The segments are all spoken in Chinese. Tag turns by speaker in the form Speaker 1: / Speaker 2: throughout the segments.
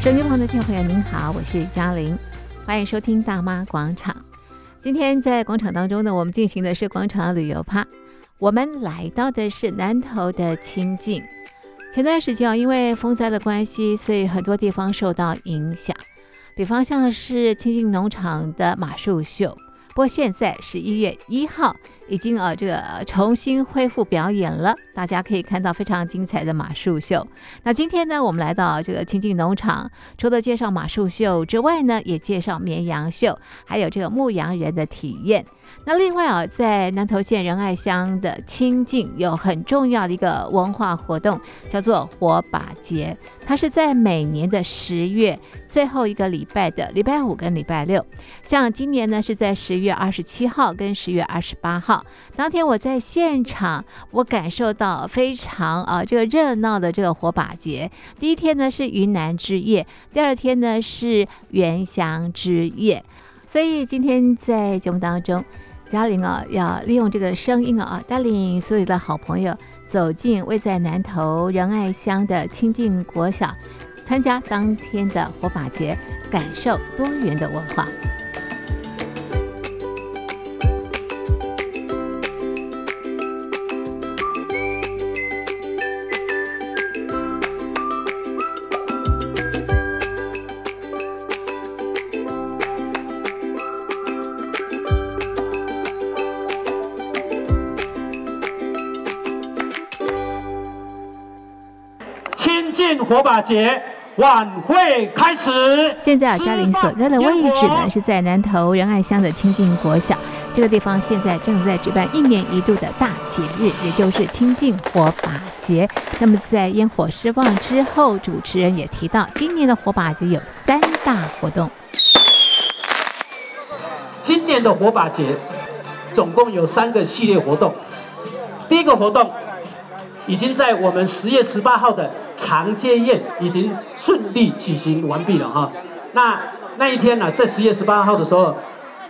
Speaker 1: 手机旁的听众朋友，您好，我是嘉玲，欢迎收听大妈广场。今天在广场当中呢，我们进行的是广场旅游趴。我们来到的是南头的清境。前段时间啊，因为风灾的关系，所以很多地方受到影响，比方像是清境农场的马术秀。不过现在十一月一号。已经呃，这个重新恢复表演了，大家可以看到非常精彩的马术秀。那今天呢，我们来到这个清境农场，除了介绍马术秀之外呢，也介绍绵羊秀，还有这个牧羊人的体验。那另外啊，在南投县仁爱乡的清境有很重要的一个文化活动，叫做火把节。它是在每年的十月最后一个礼拜的礼拜五跟礼拜六。像今年呢，是在十月二十七号跟十月二十八号。当天我在现场，我感受到非常啊这个热闹的这个火把节。第一天呢是云南之夜，第二天呢是原乡之夜。所以今天在节目当中。嘉玲啊，要利用这个声音啊，带领所有的好朋友走进位在南投仁爱乡的清净国小，参加当天的火把节，感受多元的文化。
Speaker 2: 火把节晚会开始。
Speaker 1: 现在啊，嘉玲所在的位置呢，是在南投仁爱乡的清净国小。这个地方现在正在举办一年一度的大节日，也就是清净火把节。那么在烟火释放之后，主持人也提到，今年的火把节有三大活动。
Speaker 2: 今年的火把节总共有三个系列活动。第一个活动。已经在我们十月十八号的长接宴已经顺利举行完毕了哈。那那一天呢、在十月十八号的时候，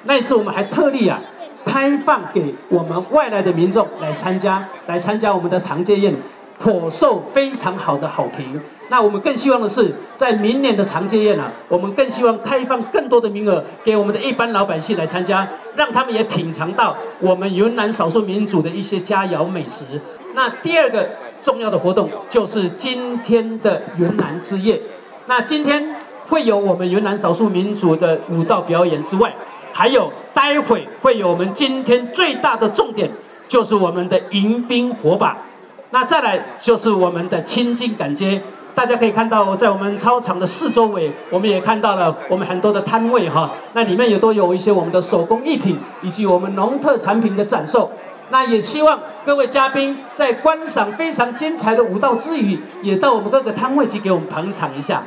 Speaker 2: 那一次我们还特地啊开放给我们外来的民众来参加，来参加我们的长接宴，颇受非常好的好评。那我们更希望的是，在明年的长街宴啊，我们更希望开放更多的名额给我们的一般老百姓来参加，让他们也品尝到我们云南少数民族的一些佳肴美食。那第二个重要的活动就是今天的云南之夜。那今天会有我们云南少数民族的舞蹈表演之外，还有待会会有我们今天最大的重点，就是我们的迎宾火把。那再来就是我们的亲近感街。大家可以看到，在我们操场的四周围，我们也看到了我们很多的摊位哈。那里面也都有一些我们的手工艺品，以及我们农特产品的展售。那也希望各位嘉宾在观赏非常精彩的舞蹈之余，也到我们各个摊位去给我们捧场一下。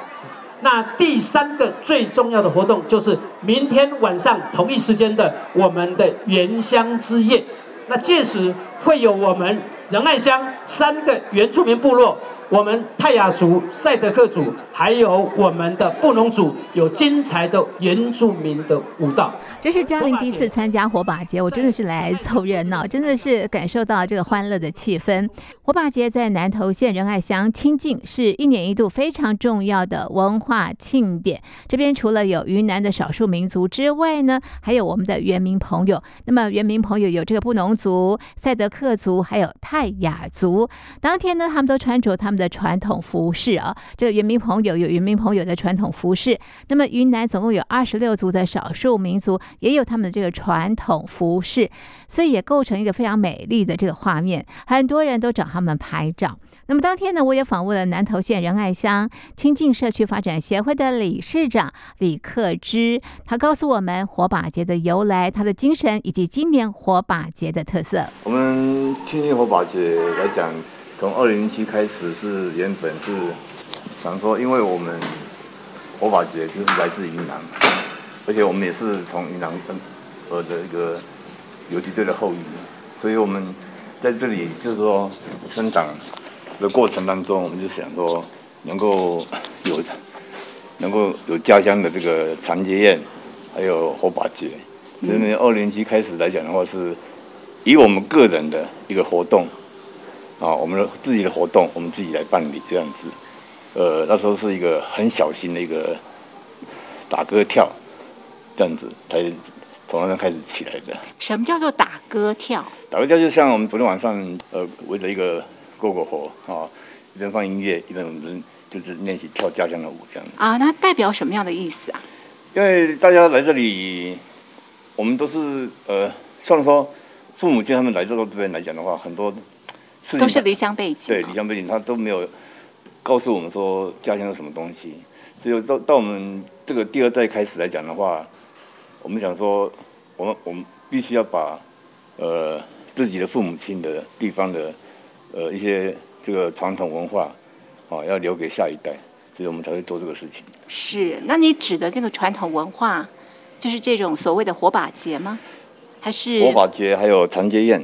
Speaker 2: 那第三个最重要的活动就是明天晚上同一时间的我们的原乡之夜。那届时会有我们仁爱乡三个原住民部落。我们泰雅族、赛德克族，还有我们的布农族，有精彩的原住民的舞蹈。
Speaker 1: 这是嘉玲第一次参加火把节，我真的是来凑热闹，真的是感受到这个欢乐的气氛。火把节在南投县仁爱乡清境，是一年一度非常重要的文化庆典。这边除了有云南的少数民族之外呢，还有我们的原民朋友。那么原民朋友有这个布农族、赛德克族，还有泰雅族。当天呢，他们都穿着他们的。的传统服饰啊，这个原民朋友有原民朋友的传统服饰。那么云南总共有二十六族的少数民族，也有他们的这个传统服饰，所以也构成一个非常美丽的这个画面。很多人都找他们拍照。那么当天呢，我也访问了南投县仁爱乡清境社区发展协会的理事长李克之，他告诉我们火把节的由来、他的精神以及今年火把节的特色。
Speaker 3: 我们亲近火把节来讲。从二零零七开始是原本是想说，因为我们火把节就是来自云南，而且我们也是从云南呃的一个游击队的后裔，所以我们在这里就是说生长的过程当中，我们就想说能够有能够有家乡的这个长街宴，还有火把节。所以二年级开始来讲的话，是以我们个人的一个活动。啊，我们的自己的活动，我们自己来办理这样子。呃，那时候是一个很小心的一个打歌跳，这样子才从那边开始起来的。
Speaker 4: 什么叫做打歌跳？
Speaker 3: 打歌跳就像我们昨天晚上呃围着一个篝火啊，一边放音乐，一边我们就是练习跳家乡的舞这样子。
Speaker 4: 啊，那代表什么样的意思啊？
Speaker 3: 因为大家来这里，我们都是呃，算说父母亲他们来这这边来讲的话，很多
Speaker 4: 都是离乡背景，
Speaker 3: 对离乡背景，他都没有告诉我们说家乡有什么东西，所以到到我们这个第二代开始来讲的话，我们想说，我们我们必须要把呃自己的父母亲的地方的呃一些这个传统文化啊，要留给下一代。所以我们才会做这个事情。
Speaker 4: 是，那你指的这个传统文化，就是这种所谓的火把节吗？还是
Speaker 3: 火把节还有长街宴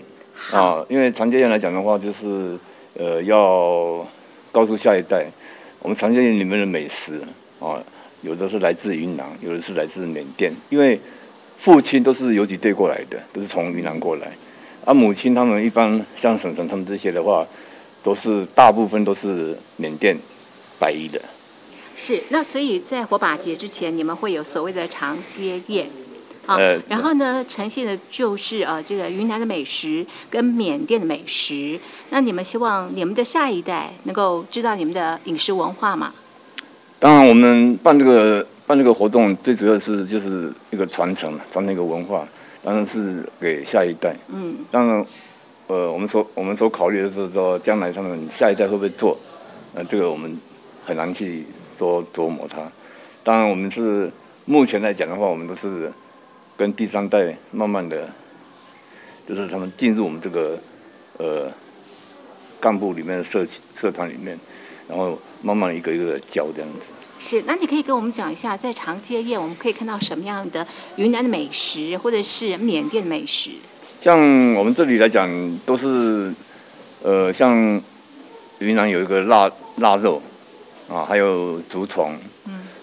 Speaker 3: 啊？因为长街宴来讲的话，就是呃要告诉下一代，我们长街宴里面的美食啊，有的是来自云南，有的是来自缅甸。因为父亲都是游击队过来的，都是从云南过来，而、啊、母亲他们一般像婶婶他们这些的话，都是大部分都是缅甸白衣的。
Speaker 4: 是，那所以在火把节之前，你们会有所谓的长街宴，啊，呃、然后呢，呈现的就是呃这个云南的美食跟缅甸的美食。那你们希望你们的下一代能够知道你们的饮食文化吗？
Speaker 3: 当然，我们办这个办这个活动，最主要是就是一个传承，传承一个文化，当然是给下一代。嗯，当然，呃，我们所我们所考虑的是说，将来他们下一代会不会做？呃，这个我们很难去。多琢磨它，当然我们是目前来讲的话，我们都是跟第三代慢慢的，就是他们进入我们这个呃干部里面的社社团里面，然后慢慢一个一个的教这样子。
Speaker 4: 是，那你可以跟我们讲一下，在长街宴我们可以看到什么样的云南的美食，或者是缅甸的美食？
Speaker 3: 像我们这里来讲，都是呃像云南有一个腊腊肉。啊，还有竹虫，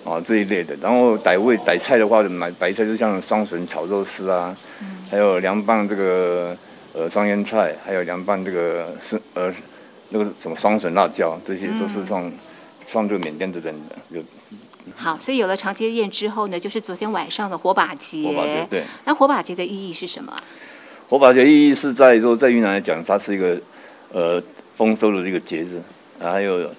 Speaker 3: 嗯，啊这一类的，然后傣味傣菜的话，买白菜就像双笋炒肉丝啊，嗯，还有凉拌这个呃双腌菜，还有凉拌这个是呃那个什么双笋辣椒，这些都是从从这个缅甸这边的。有
Speaker 4: 好，所以有了长街宴之后呢，就是昨天晚上的火把节。
Speaker 3: 火把节对。
Speaker 4: 那火把节的意义是什么？
Speaker 3: 火把节意义是在说，在云南来讲，它是一个呃丰收的一个节日，啊，还有。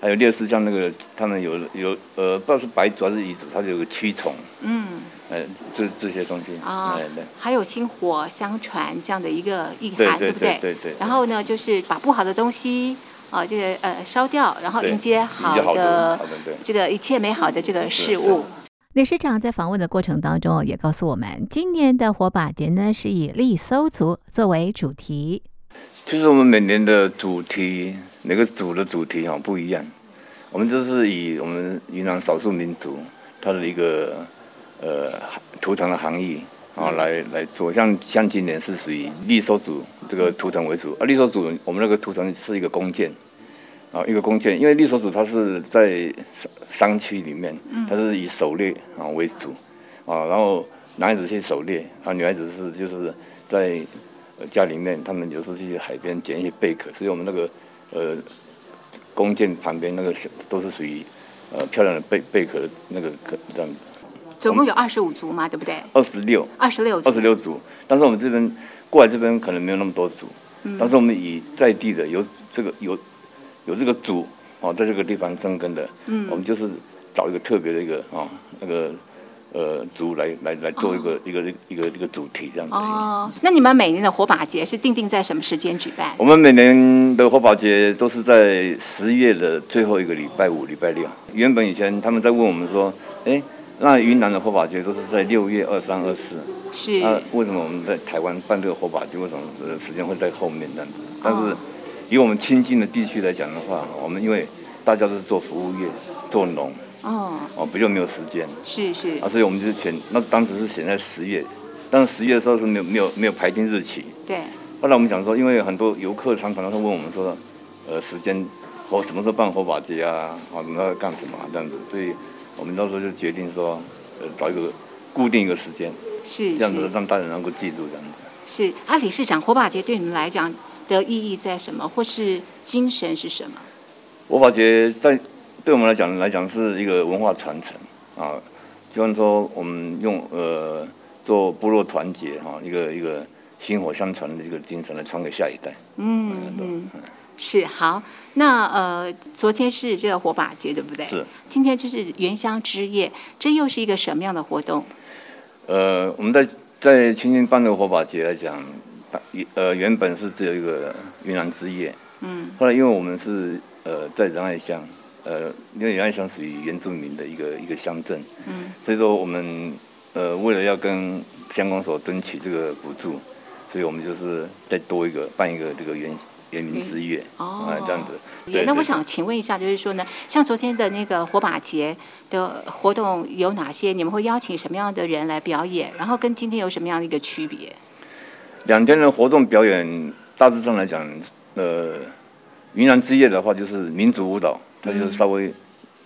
Speaker 3: 还有烈士像那个，他们有有呃，不知道是白族还是彝族，它就有个驱虫，嗯，呃，这这些东西啊，对对，
Speaker 4: 还有薪火相传这样的一个意涵，对不对？对对。然后呢，就是把不好的东西啊，这个呃烧掉，然后迎接好的这个一切美好的这个事物。理事长在访问的过程当中也告诉我们，今年的火把节呢是以傈僳族作为主题。
Speaker 3: 其实我们每年的主题。每个组的主题哈不一样，我们就是以我们云南少数民族它的一个呃图腾的含义啊来来做，像像今年是属于傈僳族这个图腾为主。啊，傈僳族我们那个图腾是一个弓箭。啊，一个弓箭，因为傈僳族它是在山区里面，它是以狩猎啊为主。啊，然后男孩子去狩猎啊，女孩子是就是在家里面，他们有时候去海边捡一些贝壳，所以我们那个。呃，弓箭旁边那个都是属于呃漂亮的贝贝壳那个壳这样子。
Speaker 4: 总共有二十五组嘛，对不对？
Speaker 3: 二十六。二十六。二十六组，但是我们这边过来这边可能没有那么多组，嗯、但是我们以在地的有这个有有这个组哦，在这个地方生根的，嗯，我们就是找一个特别的一个啊、哦、那个。呃，族来来来做一个、哦、一个一个一个主题这样子。
Speaker 4: 哦，那你们每年的火把节是定定在什么时间举办？
Speaker 3: 我们每年的火把节都是在十月的最后一个礼拜五、礼拜六。原本以前他们在问我们说，哎，那云南的火把节都是在六月二三、二四。
Speaker 4: 是。
Speaker 3: 那为什么我们在台湾办这个火把节，为什么时间会在后面这样子？但是以我们亲近的地区来讲的话，我们因为大家都是做服务业、做农。哦哦，不就没有时间，
Speaker 4: 是是
Speaker 3: 啊，所以我们就是选，那当时是选在十月，但是十月的时候是没有没有没有排定日期。
Speaker 4: 对。
Speaker 3: 后来我们想说，因为很多游客常常都会问我们说，呃，时间或什么时候办火把节啊？啊，什么要干什么啊？这样子，所以我们到时候就决定说，呃，找一个固定一个时间，
Speaker 4: 是
Speaker 3: 这样子让大家能够记住这样子。
Speaker 4: 是啊，理事长，火把节对你们来讲的意义在什么，或是精神是什么？
Speaker 3: 火把节在。对我们来讲来讲是一个文化传承啊，就像说我们用呃做部落团结哈、啊，一个一个薪火相传的一个精神来传给下一代。
Speaker 1: 嗯嗯，是好。那呃，昨天是这个火把节，对不对？
Speaker 3: 是。
Speaker 1: 今天就是原乡之夜，这又是一个什么样的活动？
Speaker 3: 呃，我们在在清境办的火把节来讲，呃，原本是只有一个云南之夜。嗯。后来因为我们是呃在仁爱乡，呃，因为仁爱乡属于原住民的一个一个乡镇。嗯。所以说我们呃为了要跟乡公所争取这个补助，所以我们就是再多一个办一个这个原。原民之夜哦，这样子。对，
Speaker 1: 那我想请问一下，就是说呢，像昨天的那个火把节的活动有哪些？你们会邀请什么样的人来表演？然后跟今天有什么样的一个区别？
Speaker 3: 两天的活动表演，大致上来讲，呃，云南之夜的话就是民族舞蹈，它就是稍微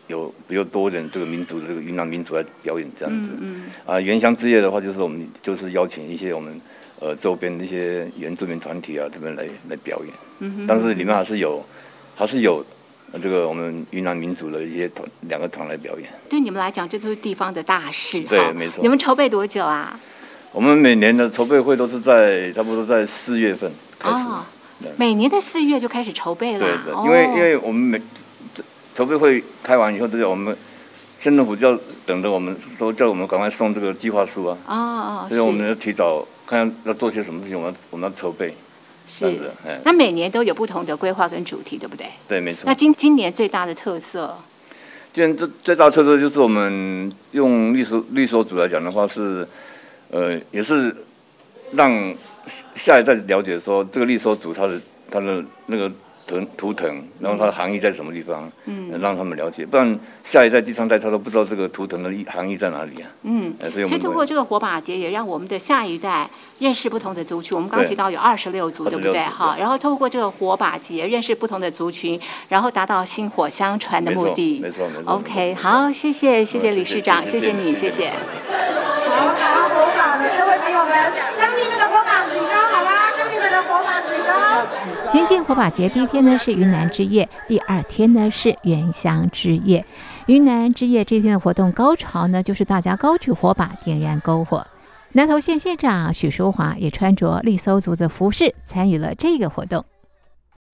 Speaker 3: 有比较多点这个民族的这个云南民族来表演这样子。嗯，嗯。啊，原乡之夜的话，就是我们就是邀请一些我们。呃，周边的一些原住民团体啊，这边来来表演，嗯，但是里面还是有，还是有这个我们云南民族的一些团，两个团来表演。
Speaker 1: 对你们来讲，这都是地方的大事。
Speaker 3: 对，没错。
Speaker 1: 你们筹备多久啊？
Speaker 3: 我们每年的筹备会都是在差不多在四月份开始。哦，
Speaker 1: 每年的四月就开始筹备了。
Speaker 3: 对对，因为因为我们每筹备会开完以后，都要我们县政府就要等着我们说叫我们赶快送这个计划书啊。哦哦。所以我们要提早。看要做些什么事情，我们我们要筹备，
Speaker 1: 是那每年都有不同的规划跟主题，对不对？
Speaker 3: 对，没错。
Speaker 1: 那今今年最大的特色，
Speaker 3: 今年最最大的特色就是我们用绿所绿所组来讲的话是，呃，也是让下一代了解说这个绿所组它的它的那个。图图腾，然后它的含义在什么地方？嗯，让他们了解，不然下一代、第三代他都不知道这个图腾的含义在哪里啊。嗯，
Speaker 1: 所以通过这个火把节，也让我们的下一代认识不同的族群。我们刚刚提到有二十六族，对不对？哈，然后透过这个火把节认识不同的族群，然后达到薪火相传的目的。
Speaker 3: 没错，没错。
Speaker 1: OK，好，谢谢，谢谢理事长，谢谢你，谢谢。
Speaker 4: 好，好，火把的各位朋友们，将你们的火把举高，好吗？将你们的火把举高。
Speaker 1: 清境火把节第一天呢是云南之夜，第二天呢是元乡之夜。云南之夜这天的活动高潮呢，就是大家高举火把点燃篝火。南投县县长许淑华也穿着傈僳族的服饰参与了这个活动。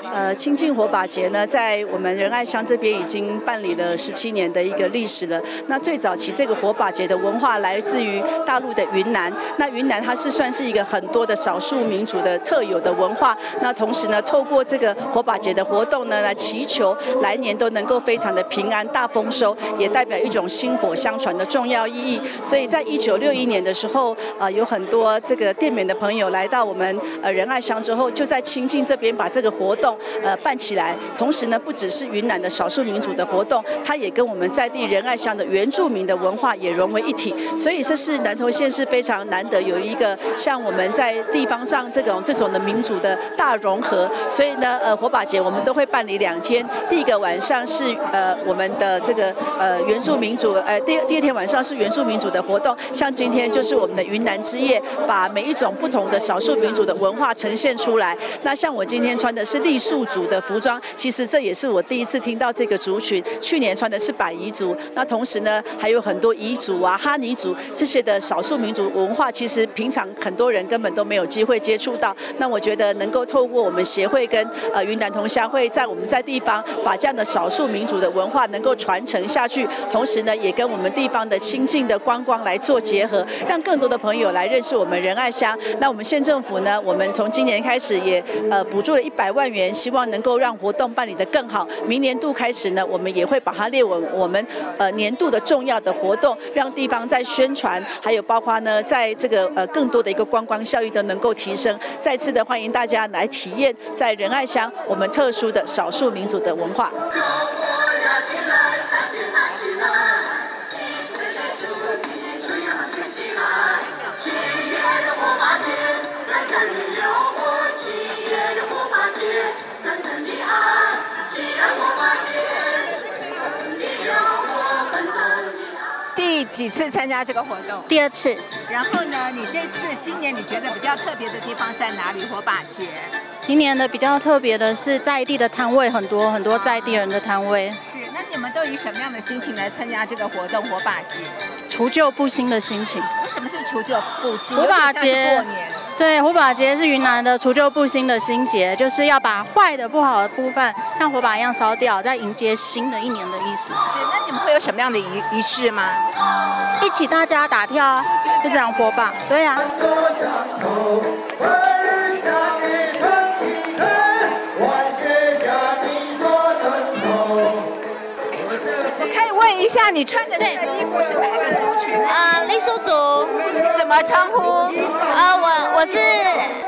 Speaker 5: 呃，清净火把节呢，在我们仁爱乡这边已经办理了十七年的一个历史了。那最早期这个火把节的文化来自于大陆的云南。那云南它是算是一个很多的少数民族的特有的文化。那同时呢，透过这个火把节的活动呢，来祈求来年都能够非常的平安大丰收，也代表一种薪火相传的重要意义。所以在一九六一年的时候，呃，有很多这个淀缅的朋友来到我们呃仁爱乡之后，就在清境这边把这个活动。呃，办起来，同时呢，不只是云南的少数民族的活动，它也跟我们在地仁爱乡的原住民的文化也融为一体，所以这是南投县是非常难得有一个像我们在地方上这种这种的民族的大融合，所以呢，呃，火把节我们都会办理两天，第一个晚上是呃我们的这个呃原住民族，呃第第二天晚上是原住民族的活动，像今天就是我们的云南之夜，把每一种不同的少数民族的文化呈现出来，那像我今天穿的是傈僳族的服装，其实这也是我第一次听到这个族群。去年穿的是摆夷族，那同时呢，还有很多彝族啊、哈尼族这些的少数民族文化，其实平常很多人根本都没有机会接触到。那我觉得能够透过我们协会跟呃云南同乡会在我们在地方把这样的少数民族的文化能够传承下去，同时呢，也跟我们地方的亲近的观光来做结合，让更多的朋友来认识我们仁爱乡。那我们县政府呢，我们从今年开始也呃补助了一百万元，希望。能够让活动办理得更好，明年度开始呢，我们也会把它列为我们呃年度的重要的活动，让地方在宣传，还有包括呢，在这个呃更多的一个观光效益都能够提升。再次的欢迎大家来体验在仁爱乡我们特殊的少数民族的文化。
Speaker 1: 几次参加这个活动？
Speaker 6: 第二次。
Speaker 1: 然后呢，你这次今年你觉得比较特别的地方在哪里？火把节。
Speaker 6: 今年的比较特别的是在地的摊位很多，很多在地人的摊位。
Speaker 1: 是，那你们都都以什么样的心情来参加这个活动火把节？
Speaker 6: 除旧布新的心情。
Speaker 1: 为什么是除旧布新？
Speaker 6: 火把节
Speaker 1: 过年。
Speaker 6: 对，火把节是云南的除旧布新的新节，就是要把坏的、不好的部分像火把一样烧掉，再迎接新的一年的意思。
Speaker 1: 那你们会有什么样的仪仪式吗？
Speaker 6: 一起大家打跳啊，就这样火把。对呀、啊。
Speaker 1: 我可以问一下，你穿的这个衣服是哪个族群？
Speaker 7: 啊，傈僳族。
Speaker 1: 你怎么称呼？
Speaker 7: 呃，我我是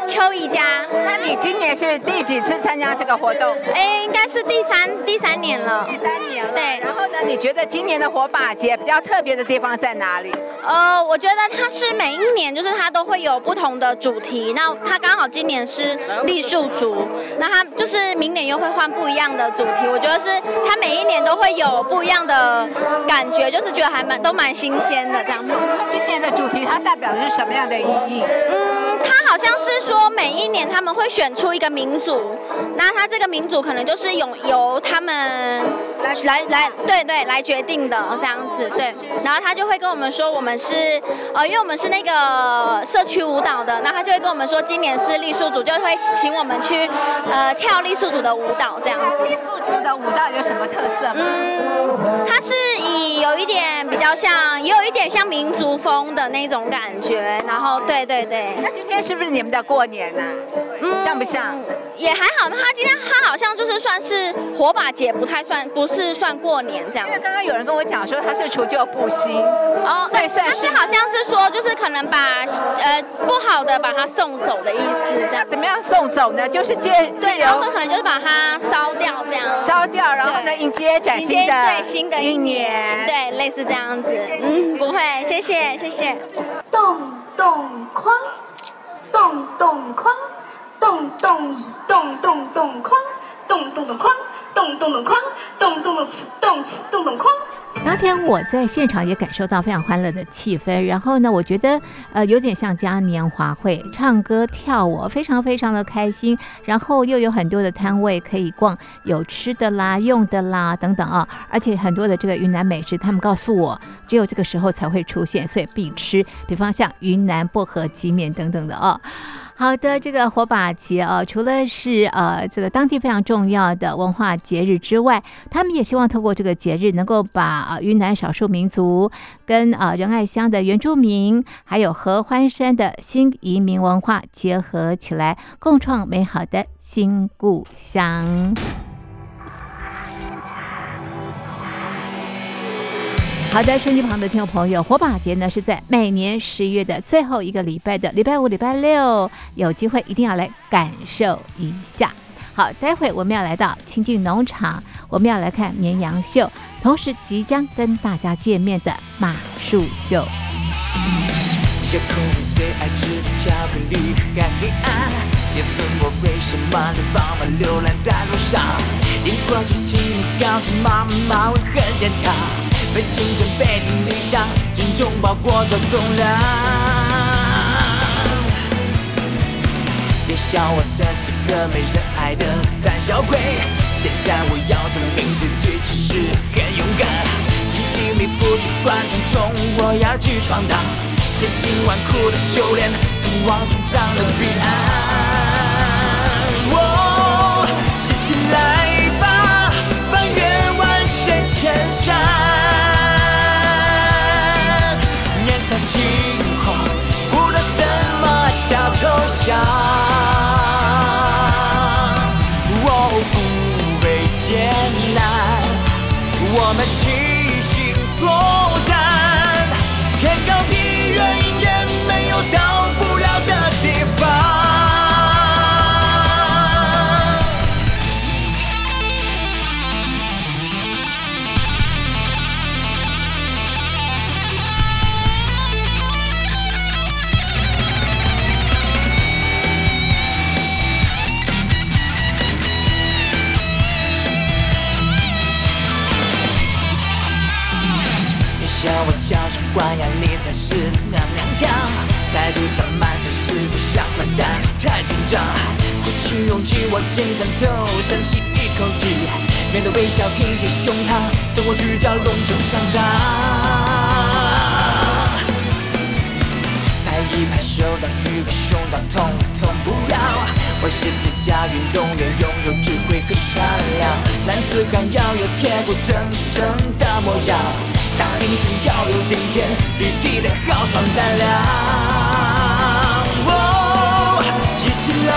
Speaker 7: 邱怡佳。
Speaker 1: 那你今年是第几次参加这个活动？
Speaker 7: 哎，应该是第三第三年了。
Speaker 1: 第三年了。
Speaker 7: 对。
Speaker 1: 然后呢？你觉得今年的火把节比较特别的地方在哪里？
Speaker 7: 呃，我觉得它是每一年就是它都会有不同的主题。那它刚好今年是栗树族，那它就是明年又会换不一样的主题。我觉得是它每一年都会有不一样的感觉，就是觉得还蛮都蛮新鲜的这样子。
Speaker 1: 今年的主题它。代表是什么样的意
Speaker 7: 义？他好像是说每一年他们会选出一个民族，那他这个民族可能就是由由他们来来来，对对，来决定的这样子，对。然后他就会跟我们说，我们是呃，因为我们是那个社区舞蹈的，那他就会跟我们说，今年是傈僳族，就会请我们去呃跳傈僳族的舞蹈这样子。
Speaker 1: 傈僳族的舞蹈有什么特色吗？
Speaker 7: 嗯，它是以有一点比较像，也有一点像民族风的那种。感觉，然后对对对，
Speaker 1: 那今天是不是你们的过年呢？嗯，像不像？
Speaker 7: 也还好，他今天他好像就是算是火把节，不太算，不是算过年这样。
Speaker 1: 因为刚刚有人跟我讲说他是除旧布新，哦，所以算是。
Speaker 7: 他是好像是说，就是可能把呃不好的把它送走的意思，这样。
Speaker 1: 怎么样送走呢？就是借
Speaker 7: 对，然后可能就是把它烧掉这样。
Speaker 1: 烧掉，然后呢，迎接崭新的
Speaker 7: 对新的一年，对，类似这样子。嗯，不会，谢谢谢谢。
Speaker 8: 动动框，咚咚哐，咚咚咚咚咚咚哐，咚咚咚哐，咚咚咚哐，咚咚咚咚咚咚哐。
Speaker 1: 当天我在现场也感受到非常欢乐的气氛，然后呢，我觉得呃有点像嘉年华会，唱歌跳舞非常非常的开心，然后又有很多的摊位可以逛，有吃的啦、用的啦等等啊，而且很多的这个云南美食，他们告诉我只有这个时候才会出现，所以必吃，比方像云南薄荷鸡面等等的啊。好的，这个火把节啊，除了是呃这个当地非常重要的文化节日之外，他们也希望透过这个节日，能够把云南少数民族跟啊仁爱乡的原住民，还有合欢山的新移民文化结合起来，共创美好的新故乡。好的，手机旁的听众朋友，火把节呢是在每年十一月的最后一个礼拜的礼拜五、礼拜六，有机会一定要来感受一下。好，待会我们要来到清境农场，我们要来看绵羊秀，同时即将跟大家见面的马术秀。小最爱吃巧克力和黑暗，也问我为什么能放慢流浪在路上。萤火虫请你告诉妈妈，我很坚强。被青春，背井离乡，精忠报国做栋梁。别笑我，这是个没人爱的胆小鬼。现在我要证明自己其实很勇敢。荆棘密布，机关重重，我要去闯荡。千辛万苦的修炼，通往成长的彼岸。哦，一起来吧，翻越万水千山。投降，关押你才是娘娘腔，态度散漫就是不像笨蛋，太紧张。鼓起勇气，我进山头，深吸一口气，
Speaker 9: 面对微笑挺起胸膛，等我聚焦隆重上场。拍一拍手当，举个胸膛，统统不要。我是最佳运动员，拥有智慧和善良。男子汉要有铁骨铮铮的模样，当英雄要有顶天立地的豪爽胆量。哦，一起来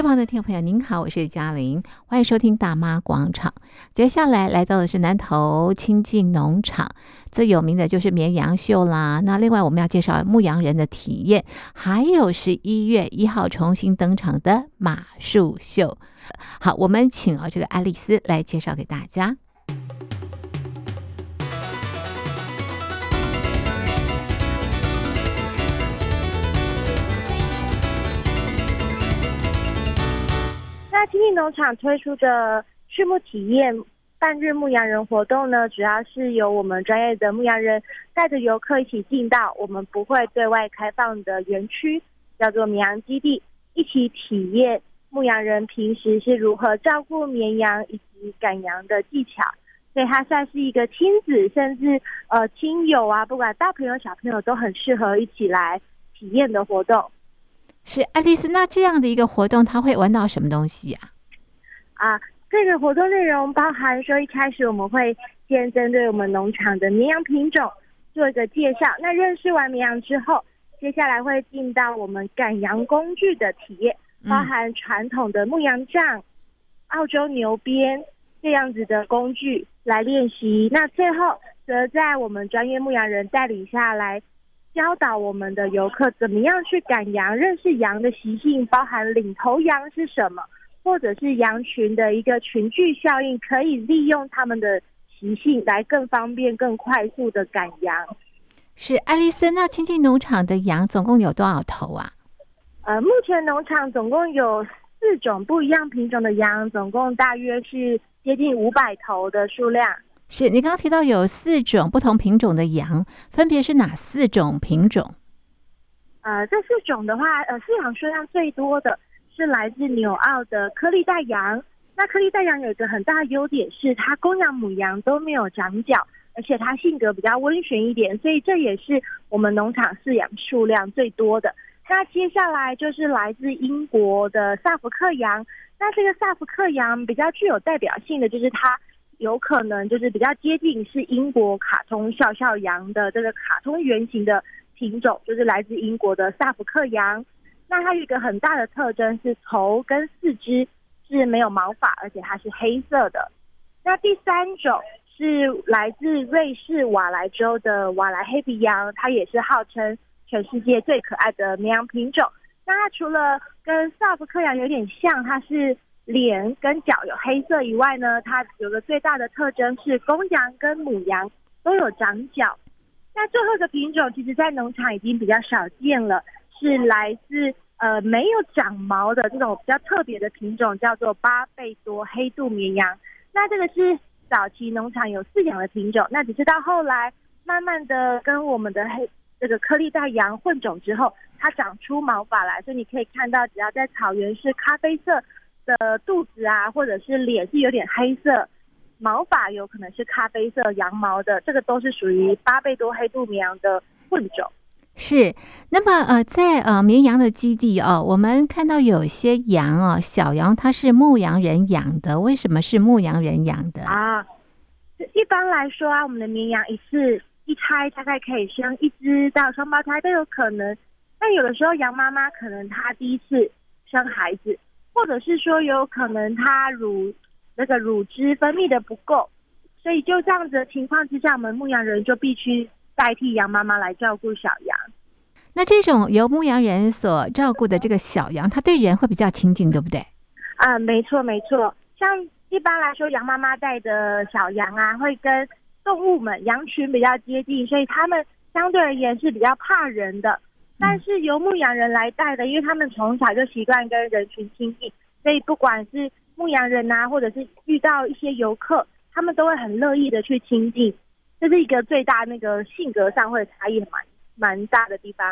Speaker 9: 这方的
Speaker 1: 听众朋友，您好，我是嘉玲，欢迎收听大妈广场。接下来来到的是南头亲近农场，最有名的就是绵羊秀啦。那另外我们要介绍牧羊人的体验，还有十一月一号重新登场的马术秀。好，我们请啊这个爱丽丝来介绍给大家。
Speaker 10: 农场推出的畜牧体验半日牧羊人活动呢，主要是由我们专业的牧羊人带着游客一起进到我们不会对外开放的园区，叫做绵羊基地，一起体验牧羊人平时是如何照顾绵羊以及赶羊的技巧。所以它算是一个亲子甚至呃亲友啊，不管大朋友小朋友都很适合一起来体验的活动。
Speaker 1: 是爱丽丝，那这样的一个活动，他会玩到什么东西呀？
Speaker 10: 这个活动内容包含说，一开始我们会先针对我们农场的绵羊品种做一个介绍。那认识完绵羊之后，接下来会进到我们赶羊工具的体验，包含传统的牧羊杖、澳洲牛鞭这样子的工具来练习。那最后则在我们专业牧羊人带领下来。教导我们的游客怎么样去赶羊，认识羊的习性，包含领头羊是什么，或者是羊群的一个群聚效应，可以利用它们的习性来更方便、更快速的赶羊。
Speaker 1: 是爱丽森，那亲近农场的羊总共有多少头啊？
Speaker 10: 呃，目前农场总共有四种不一样品种的羊，总共大约是接近五百头的数量。
Speaker 1: 是你刚刚提到有四种不同品种的羊，分别是哪四种品种？
Speaker 10: 呃，这四种的话，呃，饲养数量最多的是来自纽澳的柯利带羊。那柯利带羊有一个很大的优点是，它公羊母羊都没有长角，而且它性格比较温驯一点，所以这也是我们农场饲养数量最多的。那接下来就是来自英国的萨福克羊。那这个萨福克羊比较具有代表性的就是它。有可能就是比较接近是英国卡通笑笑羊的这个卡通原型的品种，就是来自英国的萨福克羊。那它有一个很大的特征是头跟四肢是没有毛发，而且它是黑色的。那第三种是来自瑞士瓦莱州的瓦莱黑鼻羊，它也是号称全世界最可爱的绵羊品种。那它除了跟萨福克羊有点像，它是。脸跟脚有黑色以外呢，它有个最大的特征是公羊跟母羊都有长角。那最后一个品种，其实在农场已经比较少见了，是来自呃没有长毛的这种比较特别的品种，叫做巴贝多黑肚绵羊。那这个是早期农场有饲养的品种，那只是到后来慢慢的跟我们的黑这个颗粒带羊混种之后，它长出毛发来，所以你可以看到，只要在草原是咖啡色。的肚子啊，或者是脸是有点黑色，毛发有可能是咖啡色羊毛的，这个都是属于巴贝多黑肚绵羊的混种。
Speaker 1: 是，那么呃，在呃绵羊的基地哦，我们看到有些羊哦，小羊它是牧羊人养的，为什么是牧羊人养的
Speaker 10: 啊？一般来说啊，我们的绵羊一次一胎大概可以生一只到双胞胎都有可能，但有的时候羊妈妈可能她第一次生孩子，或者是说有可能她乳那个乳汁分泌的不够，所以就这样子的情况之下，我们牧羊人就必须。代替羊妈妈来照顾小羊，
Speaker 1: 那这种由牧羊人所照顾的这个小羊，它对人会比较亲近，对不对？
Speaker 10: 啊，没错没错。像一般来说，羊妈妈带的小羊啊，会跟动物们羊群比较接近，所以他们相对而言是比较怕人的。但是由牧羊人来带的，因为他们从小就习惯跟人群亲近，所以不管是牧羊人啊，或者是遇到一些游客，他们都会很乐意的去亲近。这是一个最大那个性格上会差异蛮蛮大的地方。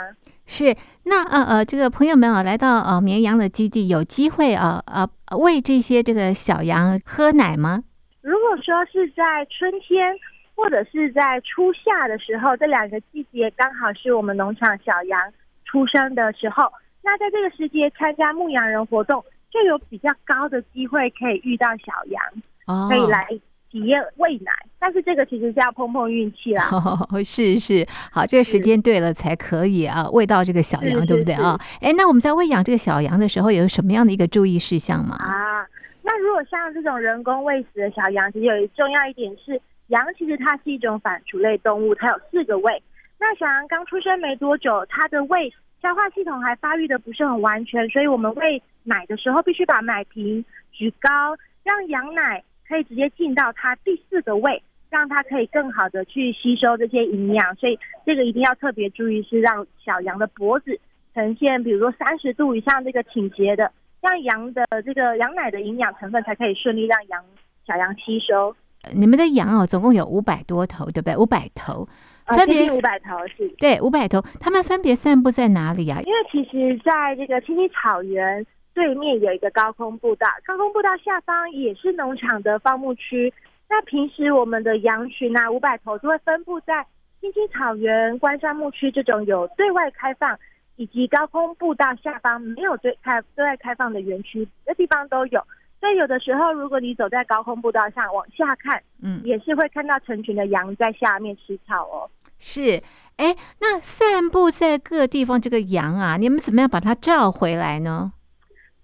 Speaker 1: 是，那呃呃，这个朋友们啊，来到呃绵羊的基地，有机会啊呃喂这些这个小羊喝奶吗？
Speaker 10: 如果说是在春天或者是在初夏的时候，这两个季节刚好是我们农场小羊出生的时候，那在这个时节参加牧羊人活动，就有比较高的机会可以遇到小羊，哦、可以来。体验喂奶，但是这个其实是要碰碰运气啦。
Speaker 1: 哦，是是，好，这个时间对了才可以啊，喂到这个小羊，对不对啊？哎，那我们在喂养这个小羊的时候，有什么样的一个注意事项吗？
Speaker 10: 啊，那如果像这种人工喂食的小羊，其实有一重要一点是，羊其实它是一种反刍类动物，它有四个胃。那小羊刚出生没多久，它的胃消化系统还发育的不是很完全，所以我们喂奶的时候必须把奶瓶举高，让羊奶。可以直接进到它第四个胃，让它可以更好的去吸收这些营养，所以这个一定要特别注意，是让小羊的脖子呈现，比如说三十度以上这个倾斜的，让羊的这个羊奶的营养成分才可以顺利让羊小羊吸收。
Speaker 1: 你们的羊哦，总共有五百多头，对不对？五百头，分别
Speaker 10: 五百头是？
Speaker 1: 对，五百头，它们分别散布在哪里啊？
Speaker 10: 因为其实在这个青青草原。对面有一个高空步道，高空步道下方也是农场的放牧区。那平时我们的羊群啊，五百头就会分布在青青草原、关山牧区这种有对外开放，以及高空步道下方没有对开对外开放的园区的地方都有。所以有的时候，如果你走在高空步道上往下看，嗯，也是会看到成群的羊在下面吃草哦。
Speaker 1: 是，哎，那散布在各地方这个羊啊，你们怎么样把它召回来呢？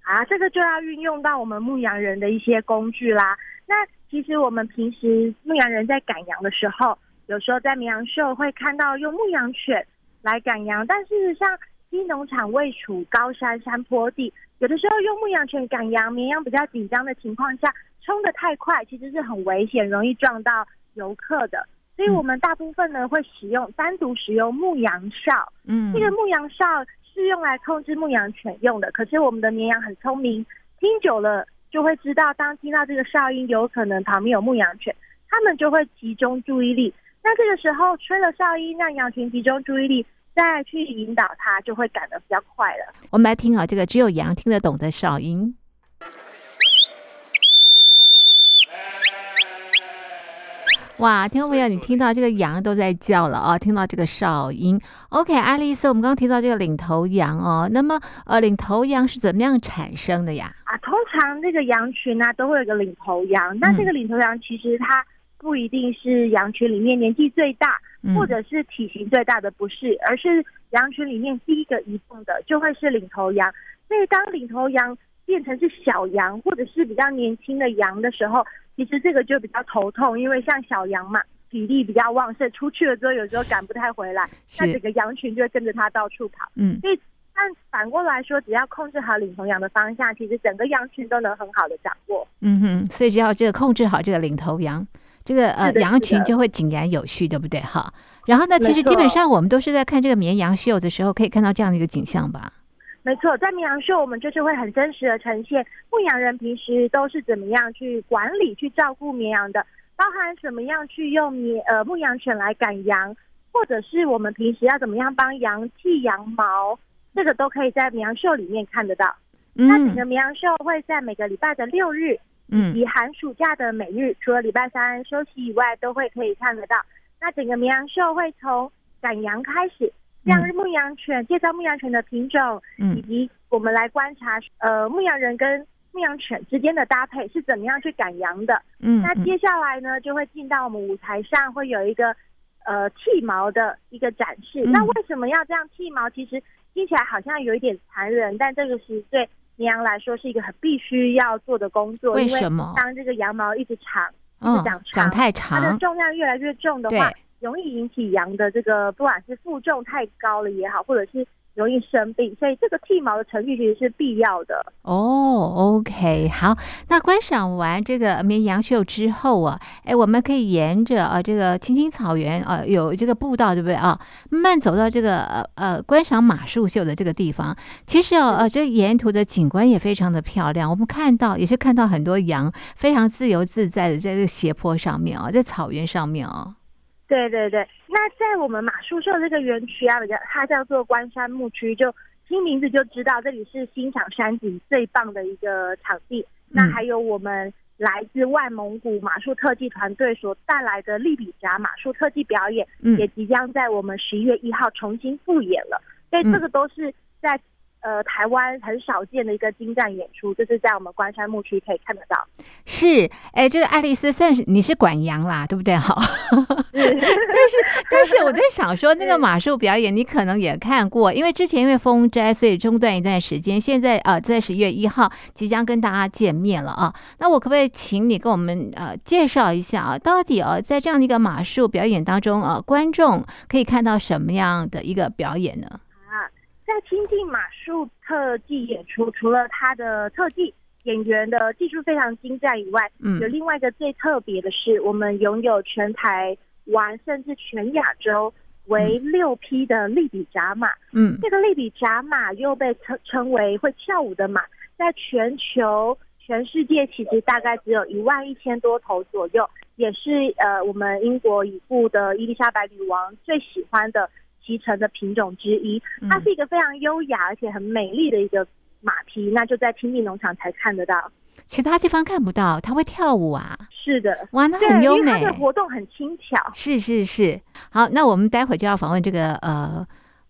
Speaker 10: 啊，这个就要运用到我们牧羊人的一些工具啦。那其实我们平时牧羊人在赶羊的时候，有时候在绵羊秀会看到用牧羊犬来赶羊，但事实上，新农场位处高山山坡地，有的时候用牧羊犬赶羊，绵羊比较紧张的情况下，冲得太快，其实是很危险，容易撞到游客的。所以我们大部分呢会使用单独使用牧羊哨，嗯，这个牧羊哨。是用来控制牧羊犬用的，可是我们的绵羊很聪明，听久了就会知道，当听到这个哨音，有可能旁边有牧羊犬，他们就会集中注意力。那这个时候吹了哨音，让羊群集中注意力，再去引导它，就会赶得比较快了。
Speaker 1: 我们来听啊，这个只有羊听得懂的哨音。哇，听众朋友，你听到这个羊都在叫了啊！听到这个哨音，OK，爱丽丝，我们刚刚提到这个领头羊哦，那么呃，领头羊是怎么样产生的呀？
Speaker 10: 啊，通常这个羊群呢、啊、都会有个领头羊，那这个领头羊其实它不一定是羊群里面年纪最大，嗯、或者是体型最大的，不是，而是羊群里面第一个移动的就会是领头羊。所以当领头羊变成是小羊或者是比较年轻的羊的时候，其实这个就比较头痛，因为像小羊嘛，体力比较旺盛，出去了之后有时候赶不太回来，那整个羊群就会跟着它到处跑。嗯，所以但反过来说，只要控制好领头羊的方向，其实整个羊群都能很好的掌握。
Speaker 1: 嗯哼，所以只要这个控制好这个领头羊，这个呃羊群就会井然有序，对不对？哈。然后呢，其实基本上我们都是在看这个绵羊秀的时候，可以看到这样的一个景象吧。
Speaker 10: 没错，在绵羊秀，我们就是会很真实的呈现牧羊人平时都是怎么样去管理、去照顾绵羊的，包含怎么样去用绵呃牧羊犬来赶羊，或者是我们平时要怎么样帮羊剃羊毛，这个都可以在绵羊秀里面看得到。嗯、那整个绵羊秀会在每个礼拜的六日以及寒暑假的每日，除了礼拜三休息以外，都会可以看得到。那整个绵羊秀会从赶羊开始，让牧羊犬介绍牧羊犬的品种，以及我们来观察呃牧羊人跟牧羊犬之间的搭配是怎么样去赶羊的。嗯，那接下来呢，就会进到我们舞台上，会有一个呃剃毛的一个展示。那为什么要这样剃毛？其实听起来好像有一点残忍，但这个是对。绵羊来说是一个很必须要做的工作，
Speaker 1: 为什
Speaker 10: 么？当这个羊毛一直长，
Speaker 1: 长太长，
Speaker 10: 它的重量越来越重的话，容易引起羊的这个不管是负重太高了也好，或者是。容易生病，所以这个剃毛的程序其实是必要的
Speaker 1: 哦。OK，好，那观赏完这个绵羊秀之后啊，哎，我们可以沿着啊这个青青草原啊有这个步道，对不对啊？慢慢走到这个呃呃观赏马术秀的这个地方。其实哦呃这沿途的景观也非常的漂亮，我们看到也是看到很多羊非常自由自在的在这个斜坡上面啊，在草原上面啊。
Speaker 10: 对对对，那在我们马术社这个园区啊，它叫做关山牧区，就听名字就知道这里是欣赏山景最棒的一个场地。嗯、那还有我们来自外蒙古马术特技团队所带来的利比札马术特技表演，嗯、也即将在我们十一月一号重新复演了。所以这个都是在。呃，台湾很少见的一个精湛演出，就是在我们关山牧区可以看得到。
Speaker 1: 是，哎，这个爱丽丝算是你是管羊啦，对不对？好，但是但是我在想说，那个马术表演你可能也看过，因为之前因为风灾，所以中断一段时间。现在呃，在十一月一号即将跟大家见面了啊。那我可不可以请你跟我们呃介绍一下啊，到底呃在这样的一个马术表演当中呃，观众可以看到什么样的一个表演呢？
Speaker 10: 在亲近马术特技演出，除了他的特技演员的技术非常精湛以外，嗯，有另外一个最特别的是，我们拥有全台湾甚至全亚洲为六匹的利比扎马，嗯，这个利比扎马又被称称为会跳舞的马，在全球全世界其实大概只有一万一千多头左右，也是呃我们英国已故的伊丽莎白女王最喜欢的。骑乘的品种之一，它是一个非常优雅而且很美丽的一个马匹，那就在亲密农场才看得到，
Speaker 1: 其他地方看不到。它会跳舞啊？
Speaker 10: 是的，
Speaker 1: 哇，那很优美。
Speaker 10: 它的活动很轻巧。
Speaker 1: 是是是，好，那我们待会就要访问这个呃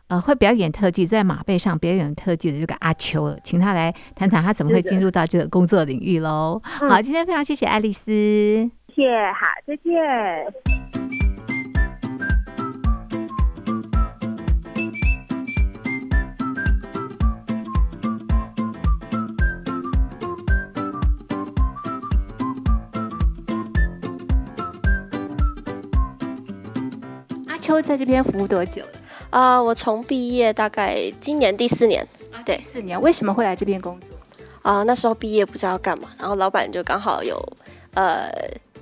Speaker 1: 呃会表演特技，在马背上表演特技的这个阿秋了，请他来谈谈他怎么会进入到这个工作领域喽。好，今天非常谢谢爱丽丝，
Speaker 10: 谢谢，好，再见。
Speaker 1: 秋在这边服务多久了？
Speaker 11: 啊、呃，我从毕业大概今年第四年，啊、对，
Speaker 1: 四年。为什么会来这边工作？
Speaker 11: 啊、呃，那时候毕业不知道干嘛，然后老板就刚好有呃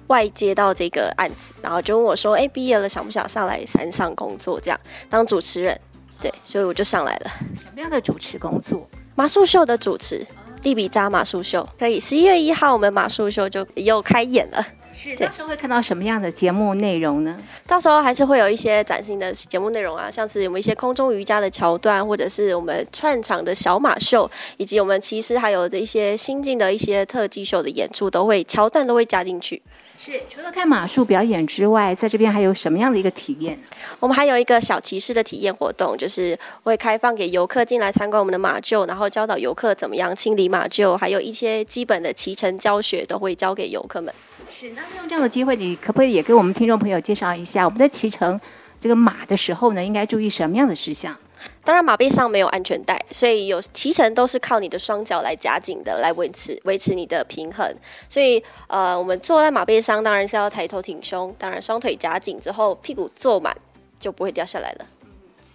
Speaker 11: 外接到这个案子，然后就问我说：“哎，毕业了想不想上来山上工作？这样当主持人？”对，所以我就上来了。
Speaker 1: 什么样的主持工作？
Speaker 11: 马术秀的主持，利比扎马术秀。可以，十一月一号我们马术秀就又开演了。
Speaker 1: 是，到时候会看到什么样的节目内容呢？
Speaker 11: 到时候还是会有一些崭新的节目内容啊，像是我们一些空中瑜伽的桥段，或者是我们串场的小马秀，以及我们其实还有的一些新进的一些特技秀的演出，都会桥段都会加进去。
Speaker 1: 是，除了看马术表演之外，在这边还有什么样的一个体验？
Speaker 11: 我们还有一个小骑士的体验活动，就是会开放给游客进来参观我们的马厩，然后教导游客怎么样清理马厩，还有一些基本的骑乘教学都会教给游客们。
Speaker 1: 是，那用这样的机会，你可不可以也给我们听众朋友介绍一下，我们在骑乘这个马的时候呢，应该注意什么样的事项？
Speaker 11: 当然，马背上没有安全带，所以有骑乘都是靠你的双脚来夹紧的，来维持维持你的平衡。所以，呃，我们坐在马背上，当然是要抬头挺胸，当然双腿夹紧之后，屁股坐满，就不会掉下来了。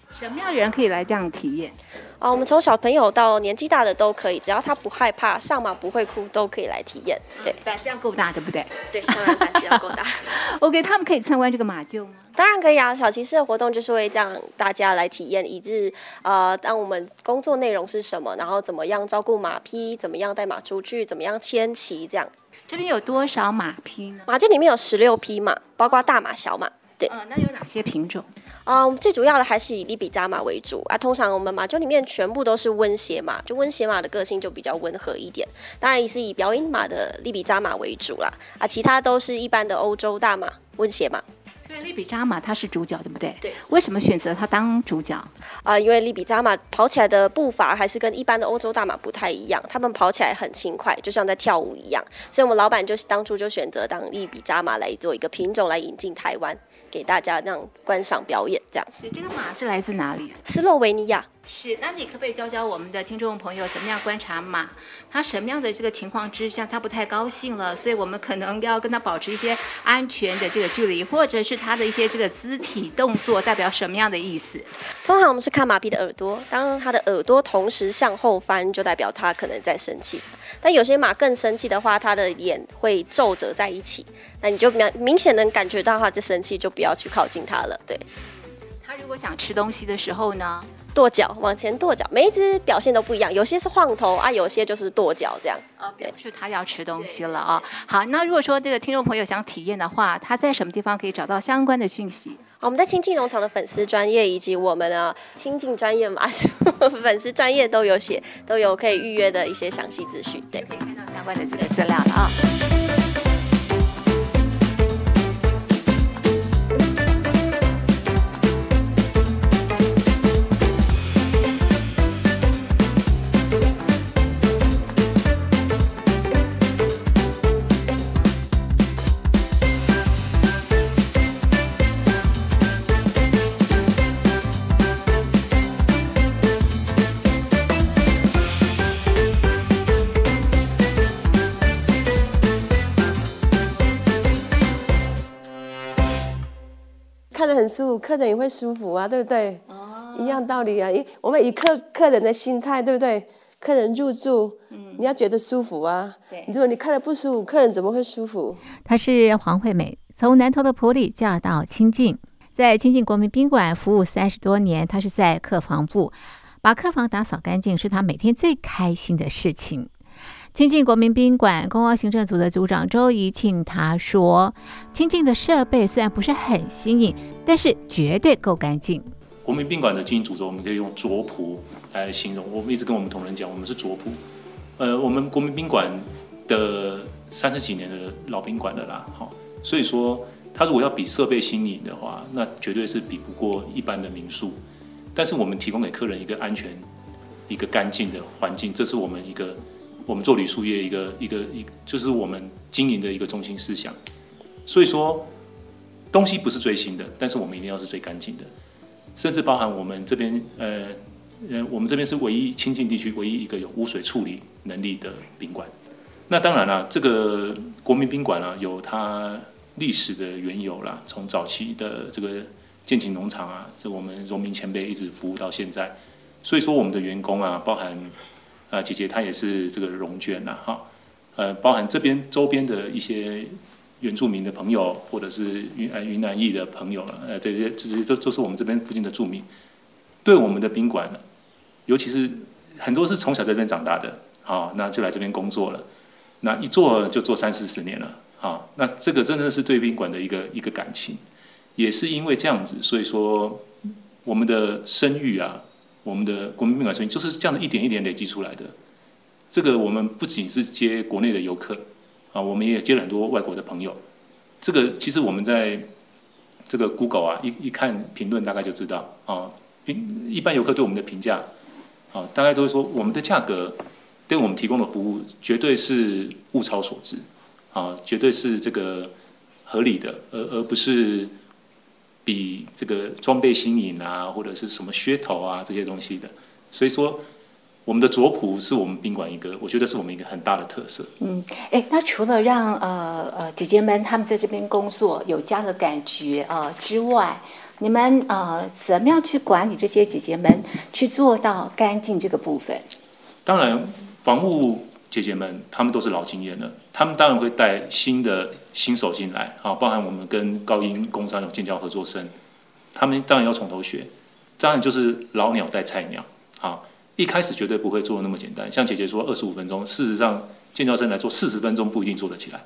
Speaker 1: 什么样的人可以来这样体验？
Speaker 11: 啊，我们从小朋友到年纪大的都可以，只要他不害怕，上马不会哭，都可以来体验。对，
Speaker 1: 胆子要够大，对不对？
Speaker 11: 对，当然胆子要够大。
Speaker 1: OK，他们可以参观这个马厩吗？
Speaker 11: 当然可以啊，小骑士的活动就是会让大家来体验，以致呃，当我们工作内容是什么，然后怎么样照顾马匹，怎么样带马出去，怎么样牵骑，这样。
Speaker 1: 这边有多少马匹呢？
Speaker 11: 马厩里面有十六匹马，包括大马、小马。对，
Speaker 1: 嗯、呃，那有哪些品种？
Speaker 11: 啊、呃，最主要的还是以利比扎马为主啊。通常我们马厩里面全部都是温血马，就温血马的个性就比较温和一点。当然也是以表演马的利比扎马为主啦，啊，其他都是一般的欧洲大马、温血马。
Speaker 1: 所以利比扎马它是主角，对不对？
Speaker 11: 对。
Speaker 1: 为什么选择它当主角？啊、
Speaker 11: 呃，因为利比扎马跑起来的步伐还是跟一般的欧洲大马不太一样，他们跑起来很轻快，就像在跳舞一样。所以我们老板就是当初就选择当利比扎马来做一个品种来引进台湾，给大家让观赏表演。这样。
Speaker 1: 是这个马是来自哪里？
Speaker 11: 斯洛维尼亚。
Speaker 1: 是，那你可不可以教教我们的听众朋友怎么样观察马？他什么样的这个情况之下，他不太高兴了，所以我们可能要跟他保持一些安全的这个距离，或者是他的一些这个肢体动作代表什么样的意思？
Speaker 11: 通常我们是看马匹的耳朵，当他的耳朵同时向后翻，就代表他可能在生气。但有些马更生气的话，他的眼会皱褶在一起，那你就明明显能感觉到他在生气，就不要去靠近他了。对。
Speaker 1: 他如果想吃东西的时候呢？
Speaker 11: 跺脚，往前跺脚，每一只表现都不一样，有些是晃头啊，有些就是跺脚这样。
Speaker 1: 啊，表示他要吃东西了啊。好，那如果说这个听众朋友想体验的话，他在什么地方可以找到相关的讯息？
Speaker 11: 我们在亲近农场的粉丝专业以及我们的亲近专业马术 粉丝专业都有写，都有可以预约的一些详细资讯，对，
Speaker 1: 可以看到相关的这个资料了啊。
Speaker 12: 很舒服，客人也会舒服啊，对不对？哦，一样道理啊。一我们以客客人的心态，对不对？客人入住，嗯，你要觉得舒服啊。对，如果你看了不舒服，客人怎么会舒服？
Speaker 1: 她是黄惠美，从南投的普里嫁到清境，在清境国民宾馆服务三十多年。她是在客房部，把客房打扫干净是她每天最开心的事情。清境国民宾馆公共行政组的组长周怡庆他说：“清境的设备虽然不是很新颖，但是绝对够干净。
Speaker 13: 国民宾馆的经营组织，我们可以用拙朴来形容。我们一直跟我们同仁讲，我们是拙朴。呃，我们国民宾馆的三十几年的老宾馆的啦，好，所以说他如果要比设备新颖的话，那绝对是比不过一般的民宿。但是我们提供给客人一个安全、一个干净的环境，这是我们一个。”我们做旅宿业一个一个一就是我们经营的一个中心思想，所以说东西不是最新的，但是我们一定要是最干净的，甚至包含我们这边呃呃我们这边是唯一清境地区唯一一个有污水处理能力的宾馆。那当然了，这个国民宾馆啊有它历史的缘由啦，从早期的这个建景农场啊，这我们荣民前辈一直服务到现在，所以说我们的员工啊包含。啊，姐姐她也是这个荣眷呐，哈，呃，包含这边周边的一些原住民的朋友，或者是云呃云南裔的朋友了，呃，这些这些都都是我们这边附近的住民，对我们的宾馆，尤其是很多是从小在这边长大的，好，那就来这边工作了，那一做就做三四十年了，好，那这个真的是对宾馆的一个一个感情，也是因为这样子，所以说我们的声誉啊。我们的国民宾馆生意就是这样子一点一点累积出来的。这个我们不仅是接国内的游客啊，我们也接了很多外国的朋友。这个其实我们在这个 Google 啊，一一看评论大概就知道啊，一般游客对我们的评价啊，大概都会说我们的价格对我们提供的服务绝对是物超所值啊，绝对是这个合理的，而而不是。比这个装备新颖啊，或者是什么噱头啊这些东西的，所以说我们的卓普是我们宾馆一个，我觉得是我们一个很大的特色。
Speaker 1: 嗯，哎，那除了让呃呃姐姐们他们在这边工作有家的感觉啊、呃、之外，你们呃怎么样去管理这些姐姐们去做到干净这个部分？
Speaker 13: 当然，房务。姐姐们，他们都是老经验了，他们当然会带新的新手进来，啊，包含我们跟高英工商有建教合作生，他们当然要从头学，当然就是老鸟带菜鸟，啊，一开始绝对不会做的那么简单，像姐姐说二十五分钟，事实上建教生来做四十分钟不一定做得起来，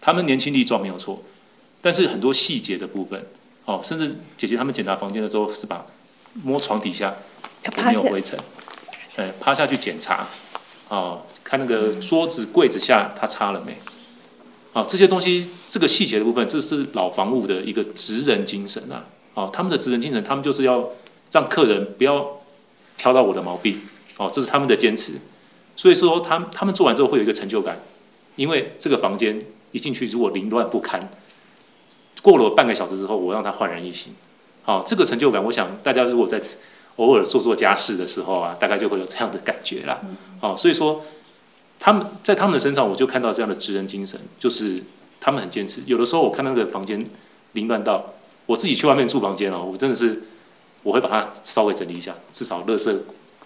Speaker 13: 他们年轻力壮没有错，但是很多细节的部分，哦，甚至姐姐他们检查房间的时候是把摸床底下有没有灰尘，呃，趴下去检查，哦，看那个桌子柜子下他擦了没，啊，这些东西这个细节的部分，这是老房屋的一个职人精神啊，哦，他们的职人精神，他们就是要让客人不要挑到我的毛病，哦，这是他们的坚持，所以说他他们做完之后会有一个成就感，因为这个房间一进去如果凌乱不堪。过了半个小时之后，我让他焕然一新。好，这个成就感，我想大家如果在偶尔做做家事的时候啊，大概就会有这样的感觉啦。好，所以说他们在他们的身上，我就看到这样的职人精神，就是他们很坚持。有的时候我看那个房间凌乱到，我自己去外面住房间哦，我真的是我会把它稍微整理一下，至少垃圾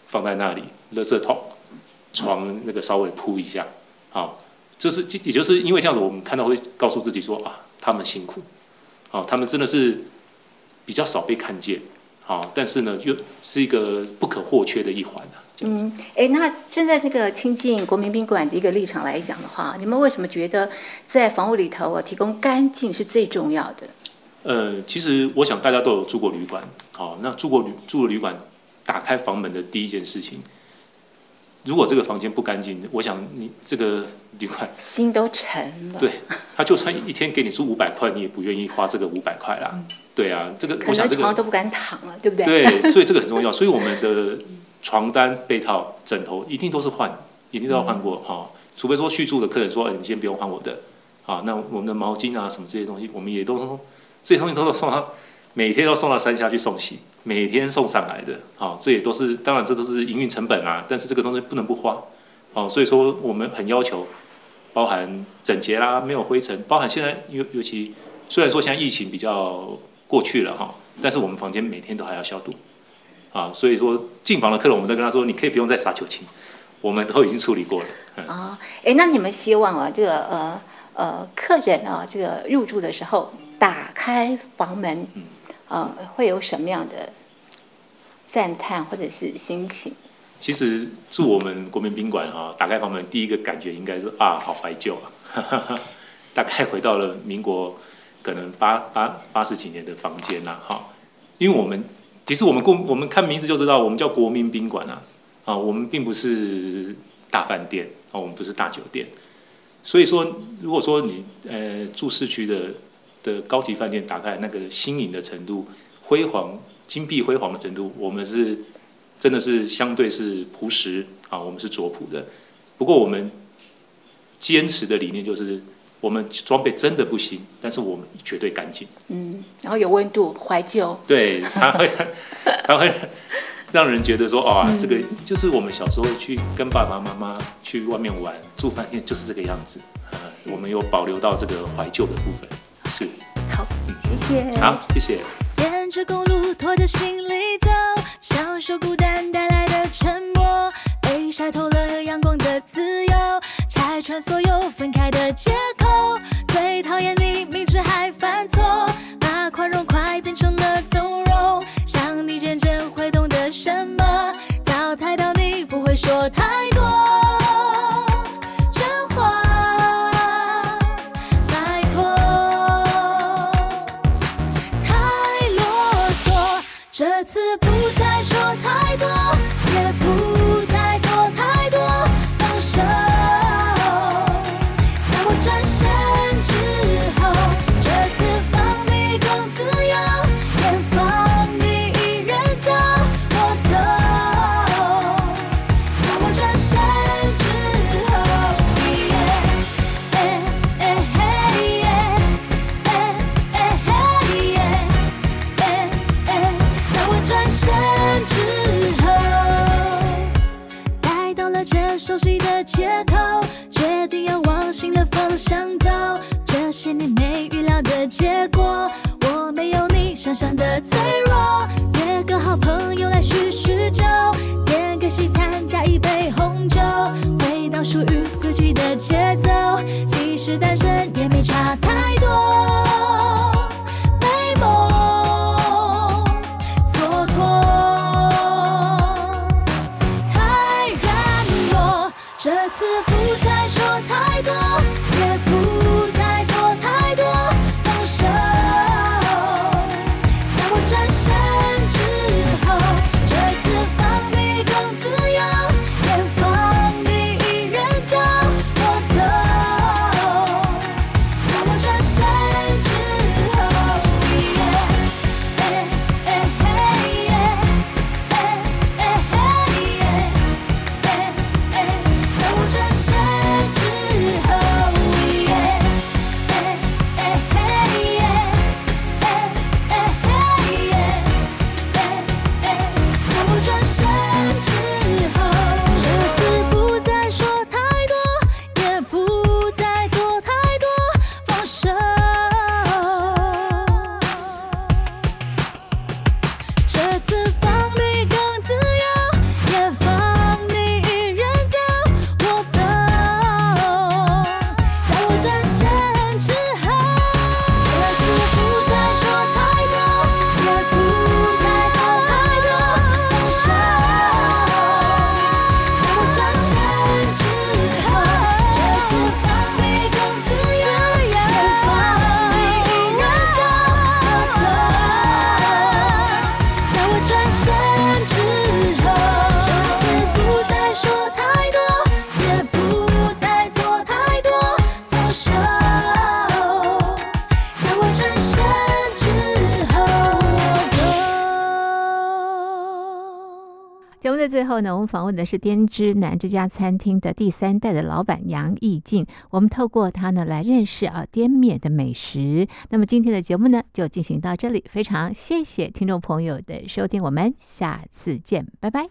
Speaker 13: 放在那里，垃圾桶、床那个稍微铺一下。好，就是也就是因为这样子，我们看到会告诉自己说啊，他们辛苦。啊，他们真的是比较少被看见，好，但是呢，又是一个不可或缺的一环啊。
Speaker 1: 嗯，哎，那站在这个亲近国民宾馆的一个立场来讲的话，你们为什么觉得在房屋里头啊，提供干净是最重要的？
Speaker 13: 呃，其实我想大家都有住过旅馆，好，那住过旅住旅馆，打开房门的第一件事情。如果这个房间不干净，我想你这个 旅馆
Speaker 1: 心都沉了。
Speaker 13: 对，他就算一天给你出五百块，你也不愿意花这个五百块啦。嗯、对啊，这个我想这个
Speaker 1: 床都不敢躺了，对不对？
Speaker 13: 对，所以这个很重要。所以我们的床单、被套、枕头一定都是换，一定都要换过哈。除非说续住的客人说，哎，你先不用换我的，啊，那我们的毛巾啊什么这些东西，我们也都这些东西都是送到，每天都送到山下去送洗。每天送上来的，好，这也都是当然，这都是营运成本啊。但是这个东西不能不花，哦，所以说我们很要求，包含整洁啦，没有灰尘，包含现在尤尤其虽然说现在疫情比较过去了哈，但是我们房间每天都还要消毒，啊，所以说进房的客人，我们都跟他说，你可以不用再撒酒精，我们都已经处理过了。
Speaker 1: 啊，哎，那你们希望啊，这个呃呃客人啊，这个入住的时候打开房门。嗯呃，会有什么样的赞叹或者是心情？
Speaker 13: 其实住我们国民宾馆啊，打开房门，第一个感觉应该是啊，好怀旧啊，大概回到了民国可能八八八十几年的房间呐，哈，因为我们其实我们过我们看名字就知道，我们叫国民宾馆啊，啊，我们并不是大饭店啊，我们不是大酒店，所以说，如果说你呃住市区的。的高级饭店打开那个新颖的程度、辉煌、金碧辉煌的程度，我们是真的是相对是朴实啊，我们是拙朴的。不过我们坚持的理念就是，我们装备真的不行，但是我们绝对干净。
Speaker 1: 嗯，然后有温度，怀旧。
Speaker 13: 对，它会，它会让人觉得说，啊、哦，这个就是我们小时候去跟爸爸妈妈去外面玩住饭店就是这个样子。呃，我们有保留到这个怀旧的部分。是，
Speaker 1: 好，谢谢。
Speaker 13: 好，谢谢。
Speaker 14: 沿着公路拖着行李走，享受孤单带来的沉默，被晒透了阳光的自由，拆穿所有分开的借口。最讨厌你明们访问的
Speaker 1: 是滇之南这家餐厅的第三代的老板杨义进，我们透过他呢来认识啊滇缅的美食。那么今天的节目呢就进行到这里，非常谢谢听众朋友的收听，我们下次见，拜拜。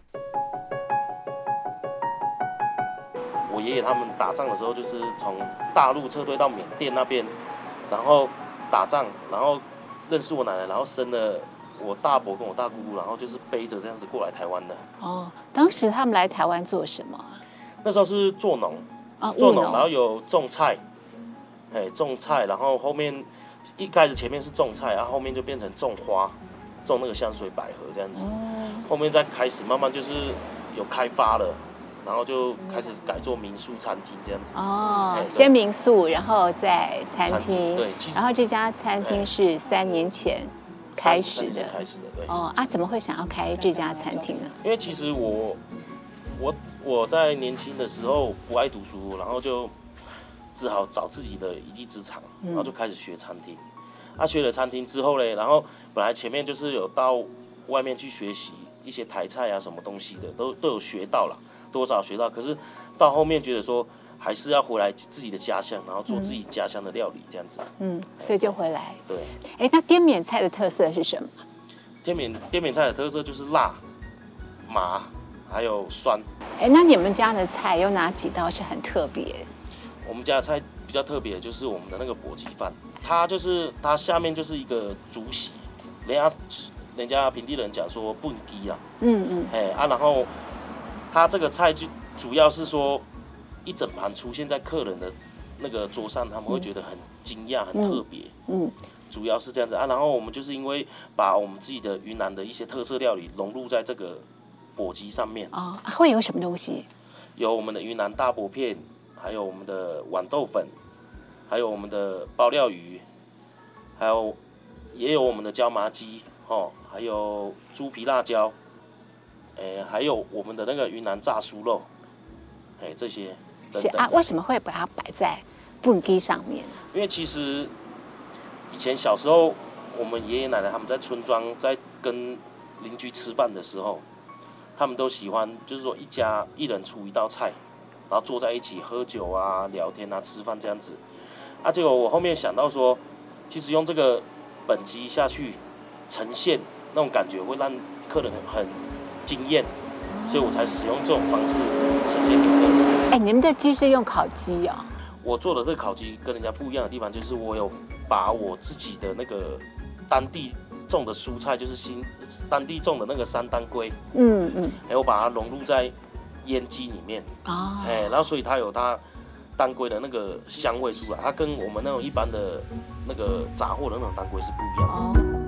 Speaker 15: 我爷爷他们打仗的时候，就是从大陆撤退到缅甸那边，然后打仗，然后认识我奶奶，然后生了。我大伯跟我大姑姑，然后就是背着这样子过来台湾的。
Speaker 1: 哦，当时他们来台湾做什么？
Speaker 15: 那时候是做农，啊，做农，然后有种菜，哎，种菜，然后后面一开始前面是种菜，然后后面就变成种花，种那个香水百合这样子。哦。后面再开始慢慢就是有开发了，然后就开始改做民宿餐厅这样子。
Speaker 1: 哦，先民宿，然后再餐厅。对，然后这家餐厅是三年前。开始的，
Speaker 15: 开始的，对。
Speaker 1: 哦啊，怎么会想要开这家餐厅呢？
Speaker 15: 因为其实我，我我在年轻的时候不爱读书，然后就只好找自己的一技之长，然后就开始学餐厅。啊，学了餐厅之后呢，然后本来前面就是有到外面去学习一些台菜啊，什么东西的，都都有学到了，多少学到。可是到后面觉得说。还是要回来自己的家乡，然后做自己家乡的料理，这样子。
Speaker 1: 嗯，所以就回来。
Speaker 15: 对。
Speaker 1: 哎，那滇缅菜的特色是什么？
Speaker 15: 滇缅滇缅菜的特色就是辣、麻，还有酸。
Speaker 1: 哎，那你们家的菜有哪几道是很特别？
Speaker 15: 我们家的菜比较特别的就是我们的那个簸箕饭，它就是它下面就是一个竹席，人家人家平地人讲说畚箕啊。嗯嗯。哎啊，然后它这个菜就主要是说。一整盘出现在客人的那个桌上，他们会觉得很惊讶、很特别。嗯，主要是这样子啊。然后我们就是因为把我们自己的云南的一些特色料理融入在这个簸箕上面。
Speaker 1: 啊，会有什么东西？
Speaker 15: 有我们的云南大薄片，还有我们的豌豆粉，还有我们的爆料鱼，还有也有我们的椒麻鸡，哦，还有猪皮辣椒，哎，还有我们的那个云南炸酥肉，哎，这些。
Speaker 1: 是啊，为什么会把它摆在蹦迪上面？
Speaker 15: 因为其实以前小时候，我们爷爷奶奶他们在村庄在跟邻居吃饭的时候，他们都喜欢就是说一家一人出一道菜，然后坐在一起喝酒啊、聊天啊、吃饭这样子。啊，结果我后面想到说，其实用这个本机下去呈现那种感觉，会让客人很惊艳。所以我才使用这种方式呈现给客人。
Speaker 1: 哎，你们的鸡是用烤鸡啊？
Speaker 15: 我做的这个烤鸡跟人家不一样的地方，就是我有把我自己的那个当地种的蔬菜，就是新当地种的那个山当归，嗯嗯，还有把它融入在腌鸡里面啊，哎，然后所以它有它当归的那个香味出来，它跟我们那种一般的那个杂货的那种当归是不一样的。